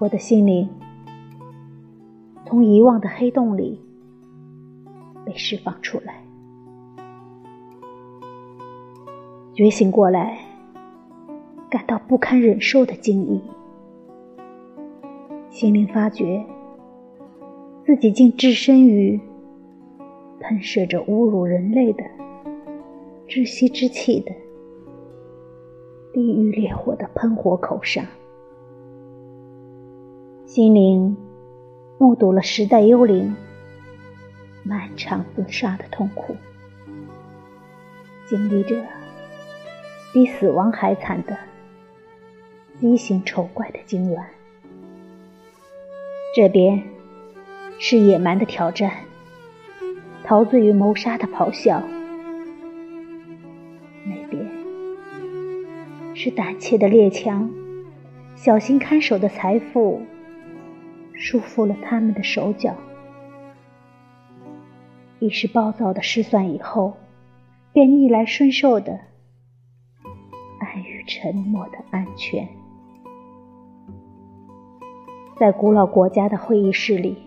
我的心灵从遗忘的黑洞里被释放出来，觉醒过来，感到不堪忍受的惊异。心灵发觉自己竟置身于喷射着侮辱人类的窒息之气的地狱烈火的喷火口上。心灵目睹了时代幽灵漫长自杀的痛苦，经历着比死亡还惨的畸形丑怪的痉挛。这边是野蛮的挑战，陶醉于谋杀的咆哮；那边是胆怯的猎枪，小心看守的财富。束缚了他们的手脚，一时暴躁的失算以后，便逆来顺受的安于沉默的安全。在古老国家的会议室里，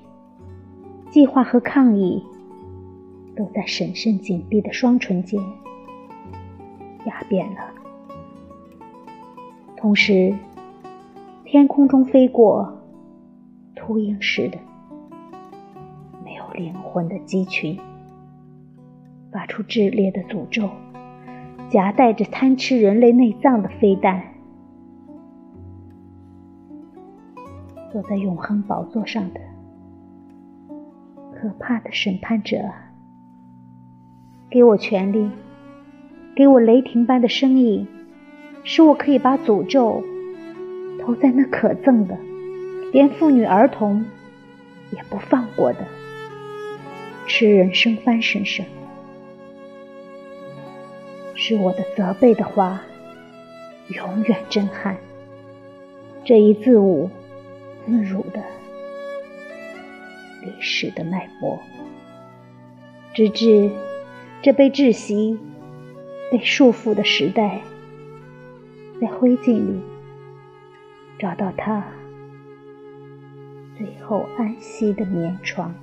计划和抗议都在审慎紧闭的双唇间压扁了。同时，天空中飞过。秃鹰似的，没有灵魂的鸡群，发出炽烈的诅咒，夹带着贪吃人类内脏的飞弹。坐在永恒宝座上的可怕的审判者，给我权力，给我雷霆般的声音，使我可以把诅咒投在那可憎的。连妇女儿童也不放过的吃人生番身上，是我的责备的话永远震撼这一自侮自辱的历史的脉搏，直至这被窒息、被束缚的时代，在灰烬里找到它。最后安息的眠床。